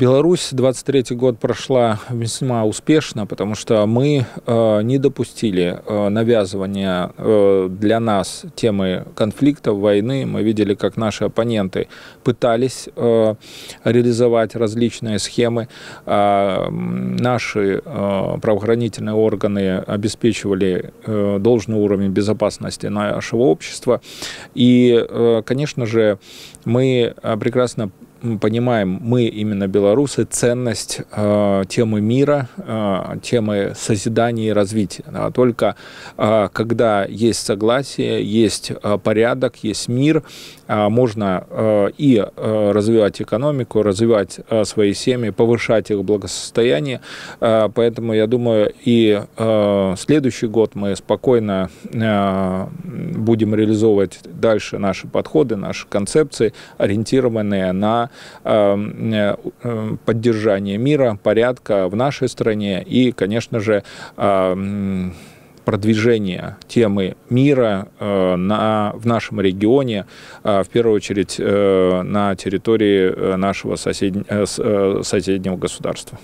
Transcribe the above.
Беларусь 23 год прошла весьма успешно, потому что мы э, не допустили э, навязывания э, для нас темы конфликтов, войны. Мы видели, как наши оппоненты пытались э, реализовать различные схемы. Э, наши э, правоохранительные органы обеспечивали э, должный уровень безопасности нашего общества. И, э, конечно же, мы э, прекрасно понимаем мы, именно белорусы, ценность э, темы мира, э, темы созидания и развития. Да, только э, когда есть согласие, есть э, порядок, есть мир, э, можно э, и э, развивать экономику, развивать э, свои семьи, повышать их благосостояние. Э, поэтому, я думаю, и э, следующий год мы спокойно э, будем реализовывать дальше наши подходы, наши концепции, ориентированные на Эм, э, поддержание мира, порядка в нашей стране и, конечно же, эм, продвижение темы мира э, на, в нашем регионе, э, в первую очередь на территории нашего сосед, соседнего государства.